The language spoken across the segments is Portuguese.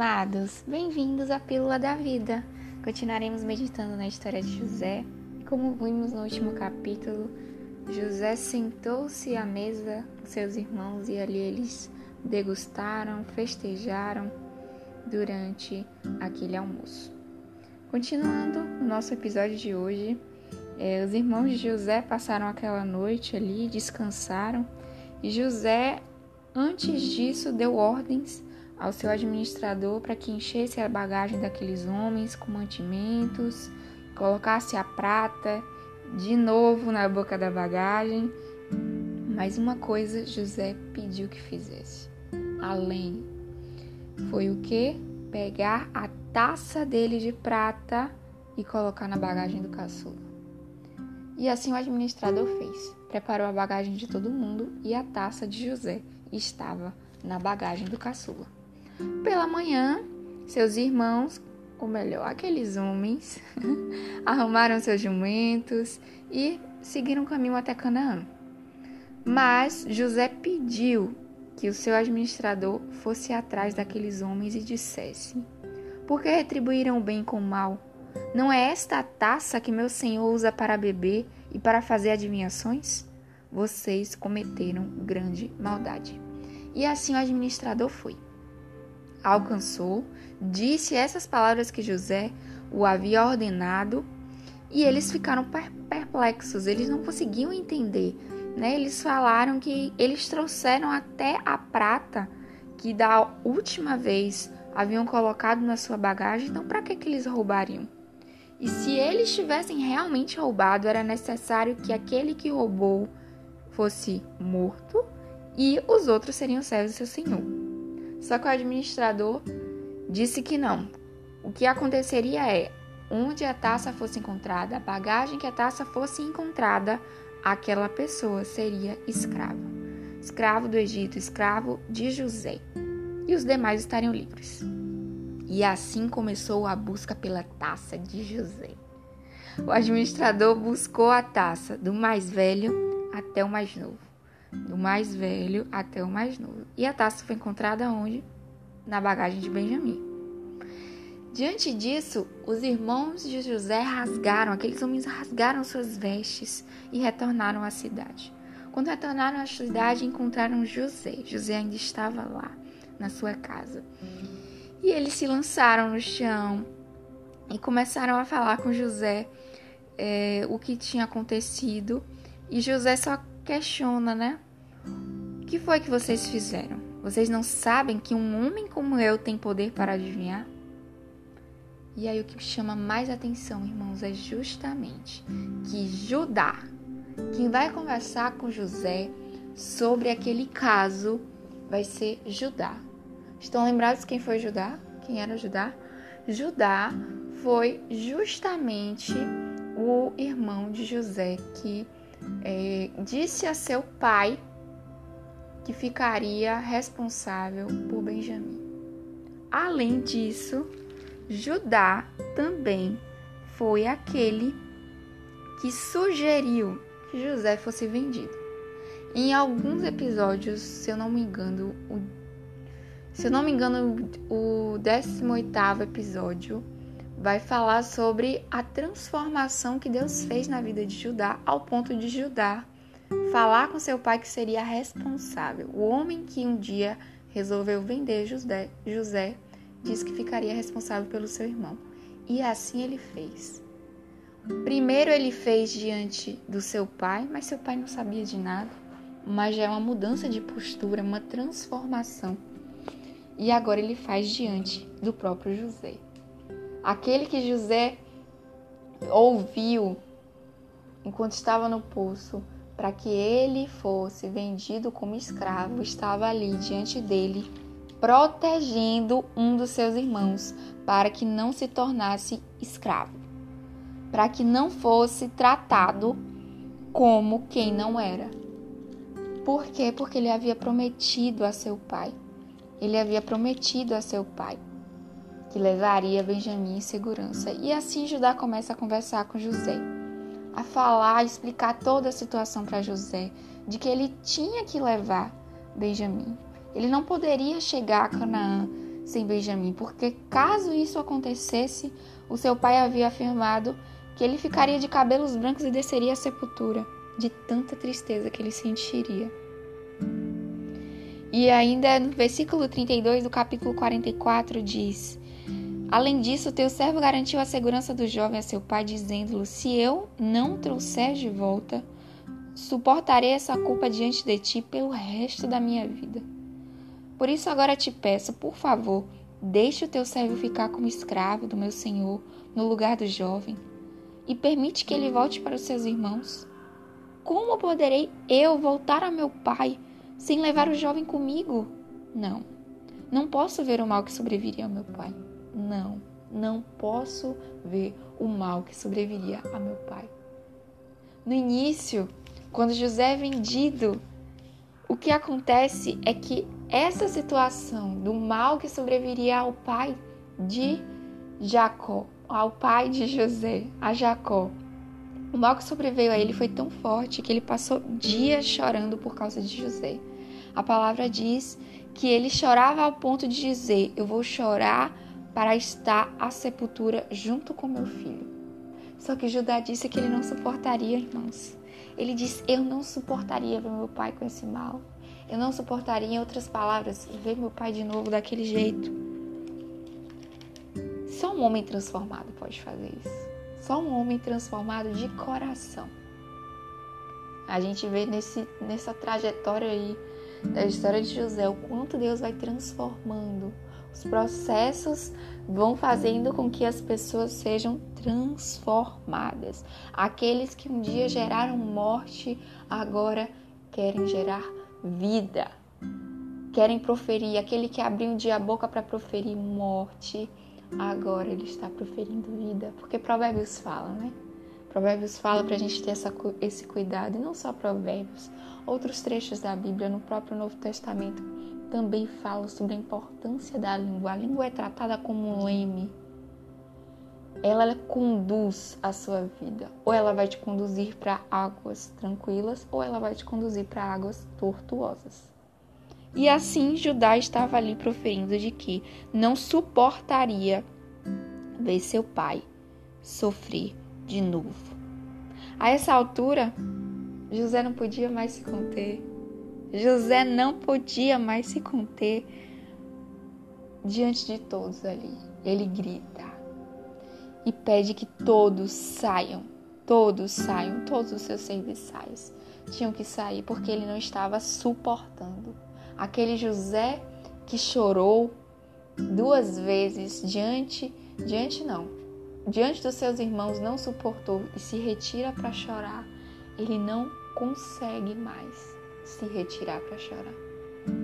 Amados, bem-vindos à Pílula da Vida. Continuaremos meditando na história de José. Como vimos no último capítulo, José sentou-se à mesa com seus irmãos e ali eles degustaram, festejaram durante aquele almoço. Continuando o nosso episódio de hoje, é, os irmãos de José passaram aquela noite ali, descansaram, e José, antes disso, deu ordens ao seu administrador para que enchesse a bagagem daqueles homens com mantimentos, colocasse a prata de novo na boca da bagagem. Mas uma coisa José pediu que fizesse, além foi o que? Pegar a taça dele de prata e colocar na bagagem do caçula. E assim o administrador fez. Preparou a bagagem de todo mundo e a taça de José estava na bagagem do caçula. Pela manhã, seus irmãos, ou melhor, aqueles homens, arrumaram seus jumentos e seguiram o caminho até Canaã. Mas José pediu que o seu administrador fosse atrás daqueles homens e dissesse: Por que retribuíram o bem com o mal? Não é esta a taça que meu senhor usa para beber e para fazer adivinhações? Vocês cometeram grande maldade. E assim o administrador foi alcançou, disse essas palavras que José o havia ordenado e eles ficaram perplexos, eles não conseguiam entender. Né? Eles falaram que eles trouxeram até a prata que da última vez haviam colocado na sua bagagem, então para que, que eles roubariam? E se eles tivessem realmente roubado, era necessário que aquele que roubou fosse morto e os outros seriam servos do seu senhor. Só que o administrador disse que não. O que aconteceria é, onde a taça fosse encontrada, a bagagem que a taça fosse encontrada, aquela pessoa seria escrava. Escravo do Egito, escravo de José. E os demais estariam livres. E assim começou a busca pela taça de José. O administrador buscou a taça do mais velho até o mais novo do mais velho até o mais novo. E a taça foi encontrada onde? Na bagagem de Benjamim. Diante disso, os irmãos de José rasgaram, aqueles homens rasgaram suas vestes e retornaram à cidade. Quando retornaram à cidade, encontraram José. José ainda estava lá, na sua casa. E eles se lançaram no chão e começaram a falar com José é, o que tinha acontecido. E José só questiona, né? O que foi que vocês fizeram? Vocês não sabem que um homem como eu tem poder para adivinhar? E aí o que chama mais atenção, irmãos, é justamente que Judá, quem vai conversar com José sobre aquele caso, vai ser Judá. Estão lembrados quem foi Judá? Quem era Judá? Judá foi justamente o irmão de José que é, disse a seu pai que ficaria responsável por Benjamim. Além disso, Judá também foi aquele que sugeriu que José fosse vendido. Em alguns episódios, se eu não me engano, o, se eu não me engano, o 18º episódio vai falar sobre a transformação que Deus fez na vida de Judá, ao ponto de Judá falar com seu pai que seria responsável. O homem que um dia resolveu vender José, José disse que ficaria responsável pelo seu irmão. E assim ele fez. Primeiro ele fez diante do seu pai, mas seu pai não sabia de nada. Mas já é uma mudança de postura, uma transformação. E agora ele faz diante do próprio José. Aquele que José ouviu enquanto estava no poço para que ele fosse vendido como escravo, estava ali diante dele, protegendo um dos seus irmãos para que não se tornasse escravo, para que não fosse tratado como quem não era. Por quê? Porque ele havia prometido a seu pai. Ele havia prometido a seu pai que levaria Benjamim em segurança. E assim Judá começa a conversar com José, a falar, a explicar toda a situação para José, de que ele tinha que levar Benjamim. Ele não poderia chegar a Canaã sem Benjamim, porque caso isso acontecesse, o seu pai havia afirmado que ele ficaria de cabelos brancos e desceria à sepultura, de tanta tristeza que ele sentiria. E ainda no versículo 32 do capítulo 44 diz: Além disso, teu servo garantiu a segurança do jovem a seu pai, dizendo-lhe: Se eu não trouxer de volta, suportarei essa culpa diante de ti pelo resto da minha vida. Por isso agora te peço, por favor, deixe o teu servo ficar como escravo do meu senhor no lugar do jovem e permite que ele volte para os seus irmãos. Como poderei eu voltar a meu pai sem levar o jovem comigo? Não, não posso ver o mal que sobreviria ao meu pai. Não, não posso ver o mal que sobreviria a meu pai. No início, quando José é vendido, o que acontece é que essa situação do mal que sobreviria ao pai de Jacó, ao pai de José, a Jacó, o mal que sobreveio a ele foi tão forte que ele passou dias chorando por causa de José. A palavra diz que ele chorava ao ponto de dizer: Eu vou chorar para estar à sepultura junto com meu filho. Só que Judá disse que ele não suportaria, irmãos. Ele disse: Eu não suportaria ver meu pai com esse mal. Eu não suportaria, em outras palavras, ver meu pai de novo daquele jeito. Só um homem transformado pode fazer isso. Só um homem transformado de coração. A gente vê nesse, nessa trajetória aí da história de José o quanto Deus vai transformando. Os processos vão fazendo com que as pessoas sejam transformadas. Aqueles que um dia geraram morte, agora querem gerar vida. Querem proferir, aquele que abriu um dia a boca para proferir morte, agora ele está proferindo vida. Porque Provérbios fala, né? Provérbios fala para a gente ter essa, esse cuidado, e não só Provérbios, outros trechos da Bíblia, no próprio Novo Testamento, também falam sobre a importância da língua. A língua é tratada como um leme. Ela, ela conduz a sua vida. Ou ela vai te conduzir para águas tranquilas, ou ela vai te conduzir para águas tortuosas. E assim Judá estava ali proferindo de que não suportaria ver seu pai sofrer de novo. A essa altura, José não podia mais se conter. José não podia mais se conter diante de todos ali. Ele grita e pede que todos saiam, todos saiam, todos os seus serviçais tinham que sair porque ele não estava suportando. Aquele José que chorou duas vezes diante, diante não, diante dos seus irmãos não suportou e se retira para chorar. Ele não consegue mais se retirar para chorar.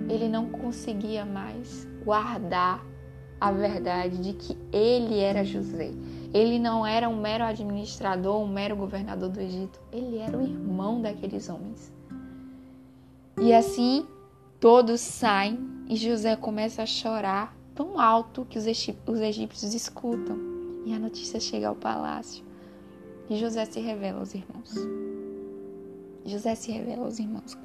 Ele não conseguia mais guardar a verdade de que ele era José. Ele não era um mero administrador, um mero governador do Egito. Ele era o irmão daqueles homens. E assim todos saem e José começa a chorar tão alto que os egípcios escutam. E a notícia chega ao palácio. E José se revela aos irmãos. José se revela aos irmãos.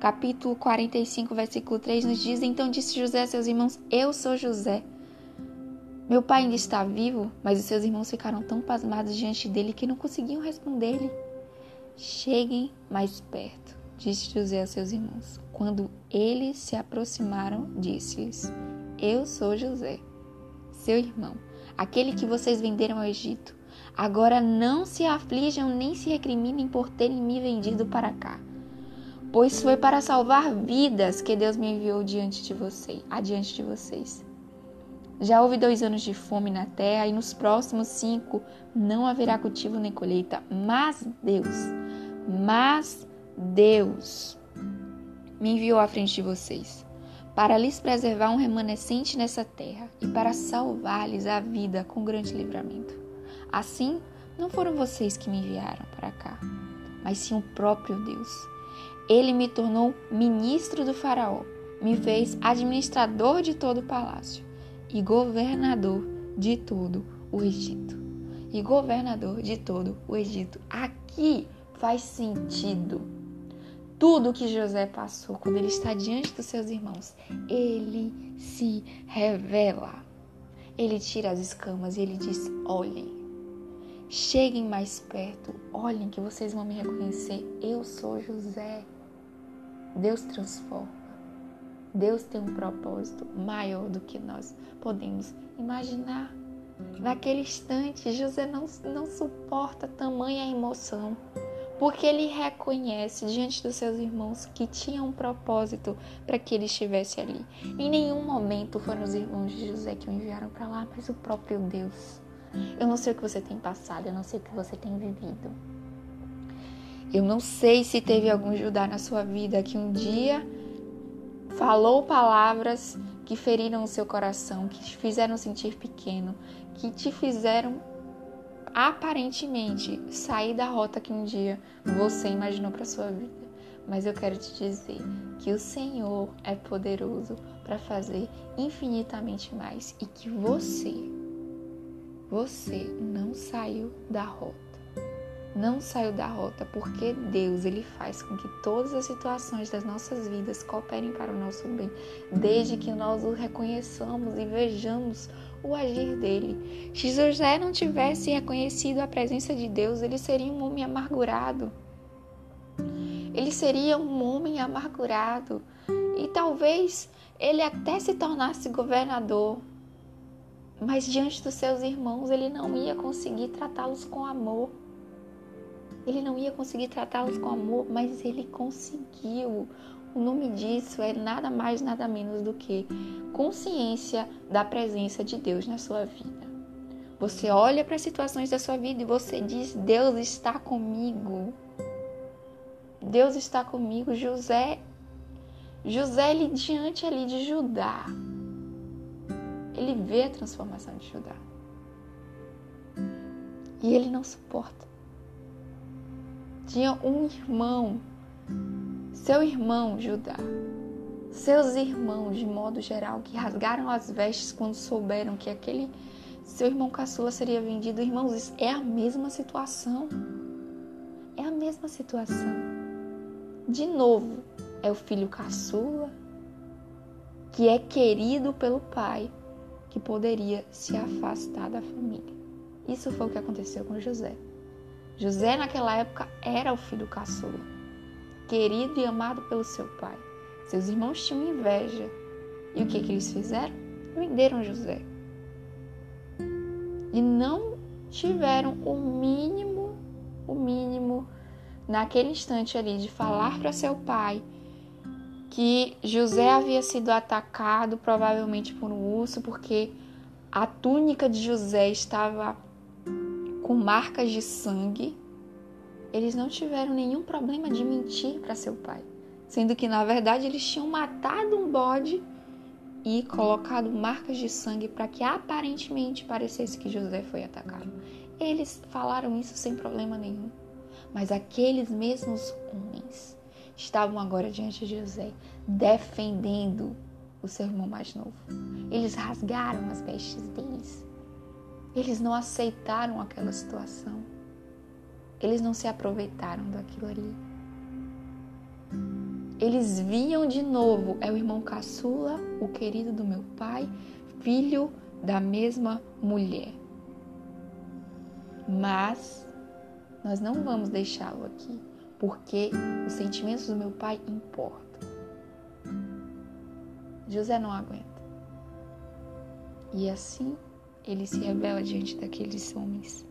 Capítulo 45, versículo 3 nos diz: Então disse José a seus irmãos: Eu sou José. Meu pai ainda está vivo, mas os seus irmãos ficaram tão pasmados diante dele que não conseguiam responder-lhe. Cheguem mais perto, disse José a seus irmãos. Quando eles se aproximaram, disse-lhes: Eu sou José, seu irmão, aquele que vocês venderam ao Egito. Agora não se aflijam nem se recriminem por terem me vendido para cá pois foi para salvar vidas que Deus me enviou diante de vocês, adiante de vocês. Já houve dois anos de fome na terra e nos próximos cinco não haverá cultivo nem colheita. Mas Deus, mas Deus me enviou à frente de vocês para lhes preservar um remanescente nessa terra e para salvar-lhes a vida com grande livramento. Assim, não foram vocês que me enviaram para cá, mas sim o próprio Deus ele me tornou ministro do Faraó, me fez administrador de todo o palácio e governador de todo o Egito. E governador de todo o Egito. Aqui faz sentido. tudo que José passou, quando ele está diante dos seus irmãos, ele se revela. Ele tira as escamas e ele diz: Olhem, cheguem mais perto, olhem que vocês vão me reconhecer. Eu sou José. Deus transforma. Deus tem um propósito maior do que nós podemos imaginar. Naquele instante, José não, não suporta tamanha emoção, porque ele reconhece diante dos seus irmãos que tinha um propósito para que ele estivesse ali. Em nenhum momento foram os irmãos de José que o enviaram para lá, mas o próprio Deus. Eu não sei o que você tem passado, eu não sei o que você tem vivido. Eu não sei se teve algum Judá na sua vida que um dia falou palavras que feriram o seu coração, que te fizeram sentir pequeno, que te fizeram aparentemente sair da rota que um dia você imaginou para sua vida. Mas eu quero te dizer que o Senhor é poderoso para fazer infinitamente mais e que você, você não saiu da rota não saiu da rota, porque Deus ele faz com que todas as situações das nossas vidas cooperem para o nosso bem, desde que nós o reconheçamos e vejamos o agir dele. Se José não tivesse reconhecido a presença de Deus, ele seria um homem amargurado. Ele seria um homem amargurado e talvez ele até se tornasse governador, mas diante dos seus irmãos ele não ia conseguir tratá-los com amor. Ele não ia conseguir tratá-los com amor, mas ele conseguiu. O nome disso é nada mais, nada menos do que consciência da presença de Deus na sua vida. Você olha para as situações da sua vida e você diz: Deus está comigo. Deus está comigo. José, José ele diante ali de Judá, ele vê a transformação de Judá e ele não suporta tinha um irmão, seu irmão Judá, seus irmãos de modo geral, que rasgaram as vestes quando souberam que aquele seu irmão caçula seria vendido. Irmãos, é a mesma situação. É a mesma situação. De novo, é o filho caçula que é querido pelo pai, que poderia se afastar da família. Isso foi o que aconteceu com José. José, naquela época, era o filho caçula, querido e amado pelo seu pai. Seus irmãos tinham inveja. E o que, que eles fizeram? Venderam José. E não tiveram o mínimo, o mínimo, naquele instante ali, de falar para seu pai que José havia sido atacado, provavelmente por um urso, porque a túnica de José estava com marcas de sangue, eles não tiveram nenhum problema de mentir para seu pai, sendo que na verdade eles tinham matado um bode e colocado marcas de sangue para que aparentemente parecesse que José foi atacado. Eles falaram isso sem problema nenhum. Mas aqueles mesmos homens estavam agora diante de José, defendendo o seu irmão mais novo. Eles rasgaram as vestes deles eles não aceitaram aquela situação. Eles não se aproveitaram daquilo ali. Eles viam de novo, é o irmão caçula, o querido do meu pai, filho da mesma mulher. Mas nós não vamos deixá-lo aqui, porque os sentimentos do meu pai importam. José não aguenta. E assim ele se revela diante daqueles homens.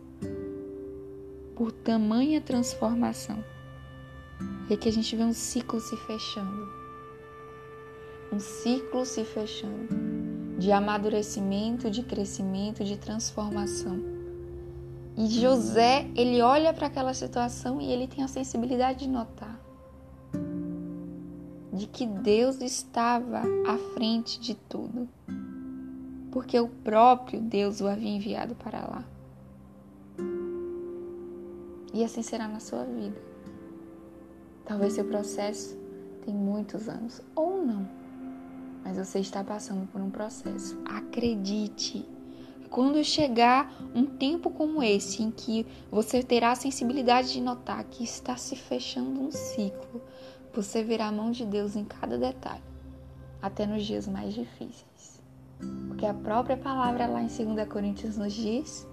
Por tamanha transformação. É que a gente vê um ciclo se fechando. Um ciclo se fechando de amadurecimento, de crescimento, de transformação. E José, ele olha para aquela situação e ele tem a sensibilidade de notar de que Deus estava à frente de tudo porque o próprio Deus o havia enviado para lá. E assim será na sua vida. Talvez seu processo tenha muitos anos ou não, mas você está passando por um processo. Acredite. Quando chegar um tempo como esse, em que você terá a sensibilidade de notar que está se fechando um ciclo, você verá a mão de Deus em cada detalhe, até nos dias mais difíceis. Porque a própria palavra lá em 2 Coríntios nos diz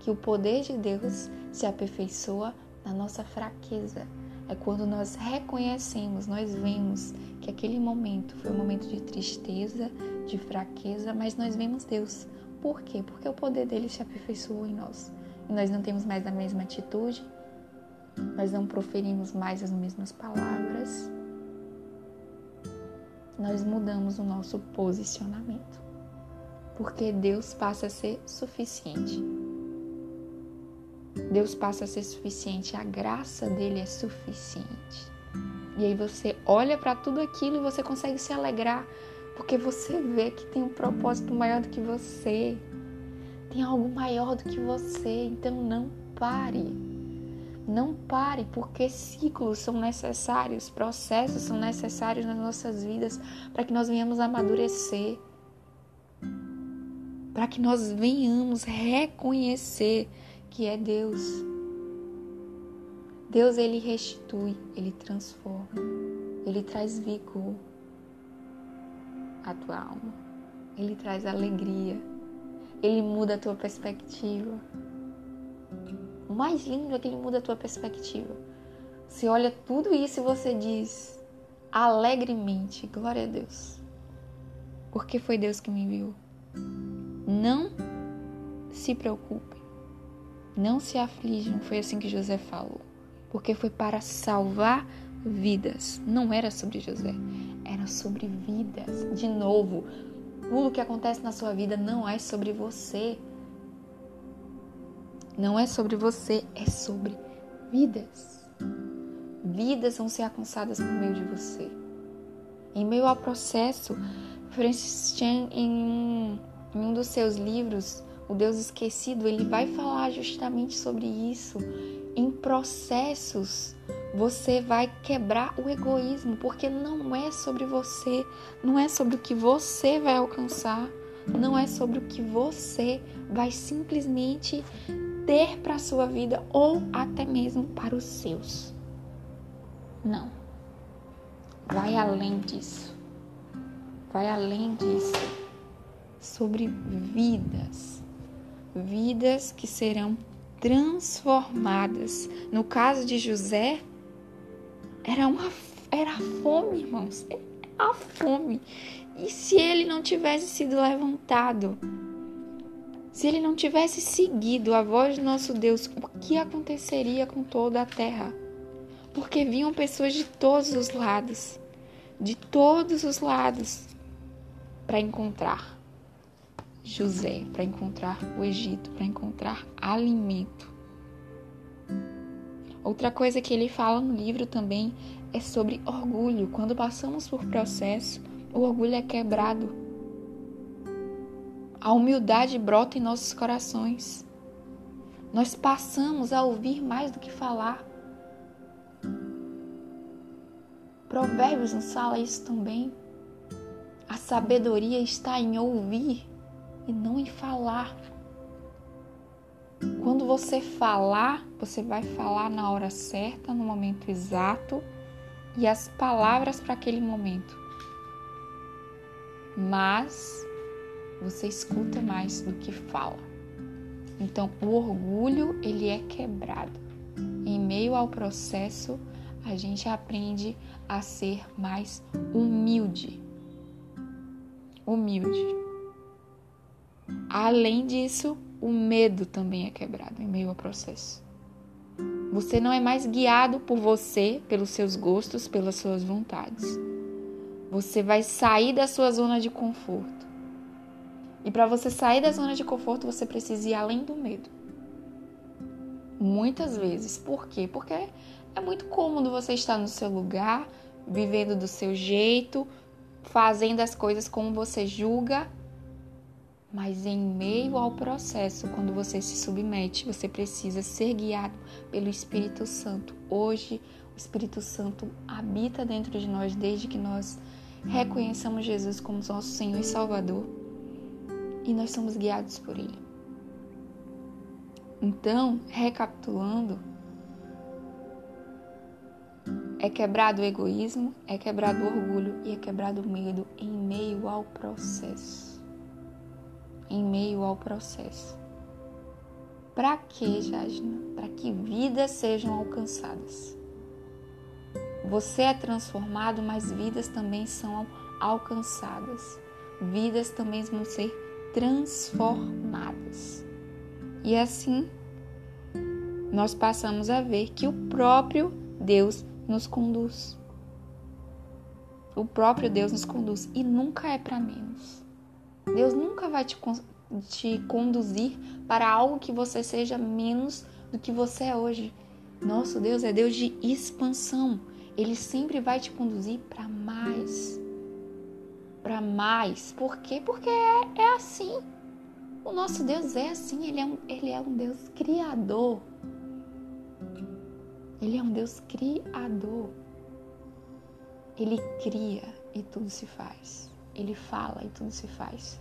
que o poder de Deus se aperfeiçoa na nossa fraqueza. É quando nós reconhecemos, nós vemos que aquele momento foi um momento de tristeza, de fraqueza, mas nós vemos Deus. Por quê? Porque o poder dele se aperfeiçoou em nós. E nós não temos mais a mesma atitude, nós não proferimos mais as mesmas palavras, nós mudamos o nosso posicionamento. Porque Deus passa a ser suficiente. Deus passa a ser suficiente, a graça dele é suficiente. E aí você olha para tudo aquilo e você consegue se alegrar, porque você vê que tem um propósito maior do que você. Tem algo maior do que você, então não pare. Não pare, porque ciclos são necessários, processos são necessários nas nossas vidas para que nós venhamos amadurecer, para que nós venhamos reconhecer que é Deus. Deus ele restitui, ele transforma, ele traz vigor à tua alma, ele traz alegria, ele muda a tua perspectiva. O mais lindo é que ele muda a tua perspectiva. Você olha tudo isso e você diz alegremente: Glória a Deus. Porque foi Deus que me enviou. Não se preocupem. Não se aflijam. Foi assim que José falou. Porque foi para salvar vidas. Não era sobre José, era sobre vidas. De novo, tudo que acontece na sua vida não é sobre você. Não é sobre você, é sobre vidas. Vidas vão ser alcançadas por meio de você. Em meio ao processo, Francis Chan, em um, em um dos seus livros, O Deus Esquecido, ele vai falar justamente sobre isso. Em processos, você vai quebrar o egoísmo, porque não é sobre você, não é sobre o que você vai alcançar, não é sobre o que você vai simplesmente ter para a sua vida ou até mesmo para os seus. Não. Vai além disso. Vai além disso. Sobre vidas. Vidas que serão transformadas. No caso de José, era uma era a fome, irmãos. A fome. E se ele não tivesse sido levantado? Se ele não tivesse seguido a voz do nosso Deus, o que aconteceria com toda a terra? Porque vinham pessoas de todos os lados, de todos os lados, para encontrar José, para encontrar o Egito, para encontrar alimento. Outra coisa que ele fala no livro também é sobre orgulho. Quando passamos por processo, o orgulho é quebrado a humildade brota em nossos corações. Nós passamos a ouvir mais do que falar. Provérbios nos fala isso também. A sabedoria está em ouvir e não em falar. Quando você falar, você vai falar na hora certa, no momento exato e as palavras para aquele momento. Mas você escuta mais do que fala. Então, o orgulho, ele é quebrado. Em meio ao processo, a gente aprende a ser mais humilde. Humilde. Além disso, o medo também é quebrado em meio ao processo. Você não é mais guiado por você, pelos seus gostos, pelas suas vontades. Você vai sair da sua zona de conforto. E para você sair da zona de conforto, você precisa ir além do medo. Muitas vezes. Por quê? Porque é muito cômodo você estar no seu lugar, vivendo do seu jeito, fazendo as coisas como você julga. Mas em meio ao processo, quando você se submete, você precisa ser guiado pelo Espírito Santo. Hoje, o Espírito Santo habita dentro de nós desde que nós reconheçamos Jesus como nosso Senhor e Salvador e nós somos guiados por Ele. Então, recapitulando, É quebrado o egoísmo, é quebrado o orgulho e é quebrado o medo em meio ao processo. Em meio ao processo. Para que, Jasna? Para que vidas sejam alcançadas. Você é transformado, mas vidas também são alcançadas. Vidas também vão ser transformadas. E assim, nós passamos a ver que o próprio Deus nos conduz. O próprio Deus nos conduz e nunca é para menos. Deus nunca vai te, te conduzir para algo que você seja menos do que você é hoje. Nosso Deus é Deus de expansão. Ele sempre vai te conduzir para mais. Para mais. Por quê? Porque é, é assim. O nosso Deus é assim. Ele é, um, ele é um Deus criador. Ele é um Deus criador. Ele cria e tudo se faz. Ele fala e tudo se faz.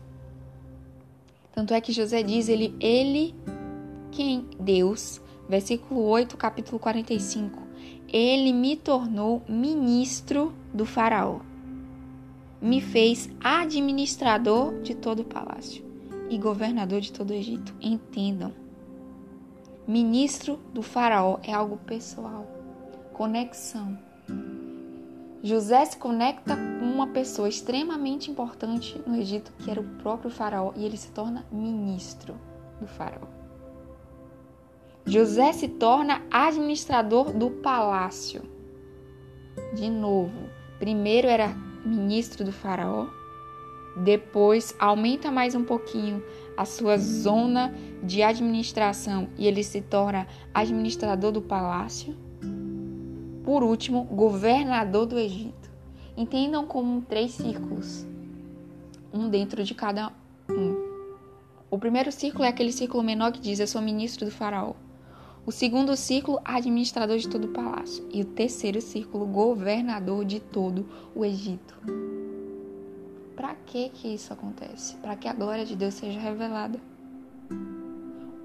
Tanto é que José diz, ele, ele, quem? Deus, versículo 8, capítulo 45. Ele me tornou ministro do faraó. Me fez administrador de todo o palácio e governador de todo o Egito. Entendam. Ministro do faraó é algo pessoal. Conexão. José se conecta com uma pessoa extremamente importante no Egito, que era o próprio faraó, e ele se torna ministro do faraó. José se torna administrador do palácio. De novo, primeiro era ministro do faraó, depois aumenta mais um pouquinho a sua zona de administração e ele se torna administrador do palácio por último, governador do Egito. Entendam como três círculos, um dentro de cada um. O primeiro círculo é aquele círculo menor que diz: Eu sou ministro do Faraó. O segundo círculo, administrador de todo o palácio. E o terceiro círculo, governador de todo o Egito. Para que que isso acontece? Para que a glória de Deus seja revelada.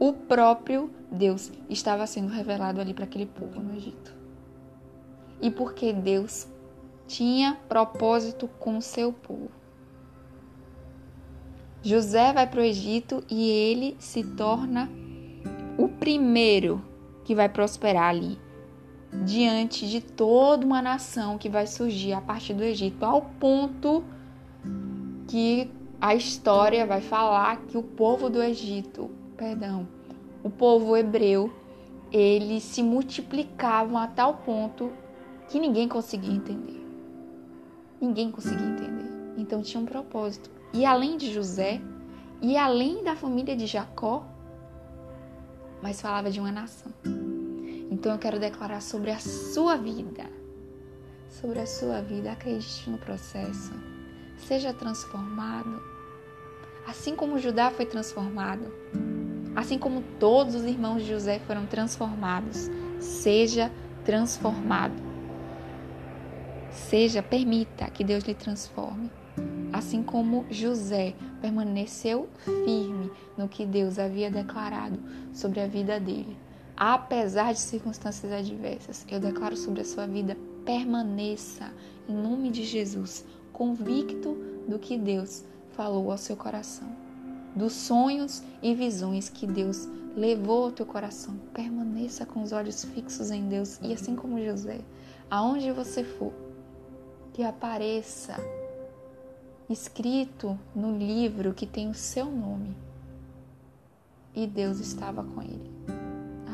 O próprio Deus estava sendo revelado ali para aquele povo no Egito e porque Deus tinha propósito com seu povo. José vai para o Egito e ele se torna o primeiro que vai prosperar ali, diante de toda uma nação que vai surgir a partir do Egito, ao ponto que a história vai falar que o povo do Egito, perdão, o povo hebreu, eles se multiplicavam a tal ponto que ninguém conseguia entender. Ninguém conseguia entender. Então tinha um propósito. E além de José, e além da família de Jacó, mas falava de uma nação. Então eu quero declarar sobre a sua vida. Sobre a sua vida, acredite no processo. Seja transformado. Assim como Judá foi transformado, assim como todos os irmãos de José foram transformados, seja transformado. Seja, permita que Deus lhe transforme. Assim como José permaneceu firme no que Deus havia declarado sobre a vida dele, apesar de circunstâncias adversas, eu declaro sobre a sua vida: permaneça em nome de Jesus, convicto do que Deus falou ao seu coração, dos sonhos e visões que Deus levou ao teu coração. Permaneça com os olhos fixos em Deus e assim como José, aonde você for, que apareça escrito no livro que tem o seu nome. E Deus estava com ele.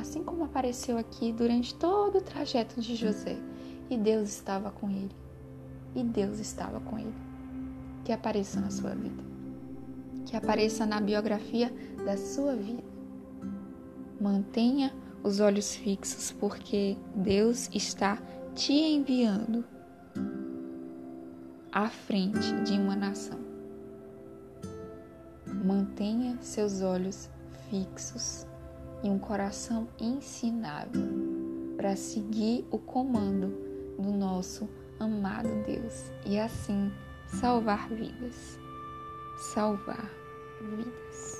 Assim como apareceu aqui durante todo o trajeto de José. E Deus estava com ele. E Deus estava com ele. Que apareça na sua vida. Que apareça na biografia da sua vida. Mantenha os olhos fixos, porque Deus está te enviando à frente de uma nação. Mantenha seus olhos fixos e um coração ensinável para seguir o comando do nosso amado Deus e assim salvar vidas. Salvar vidas.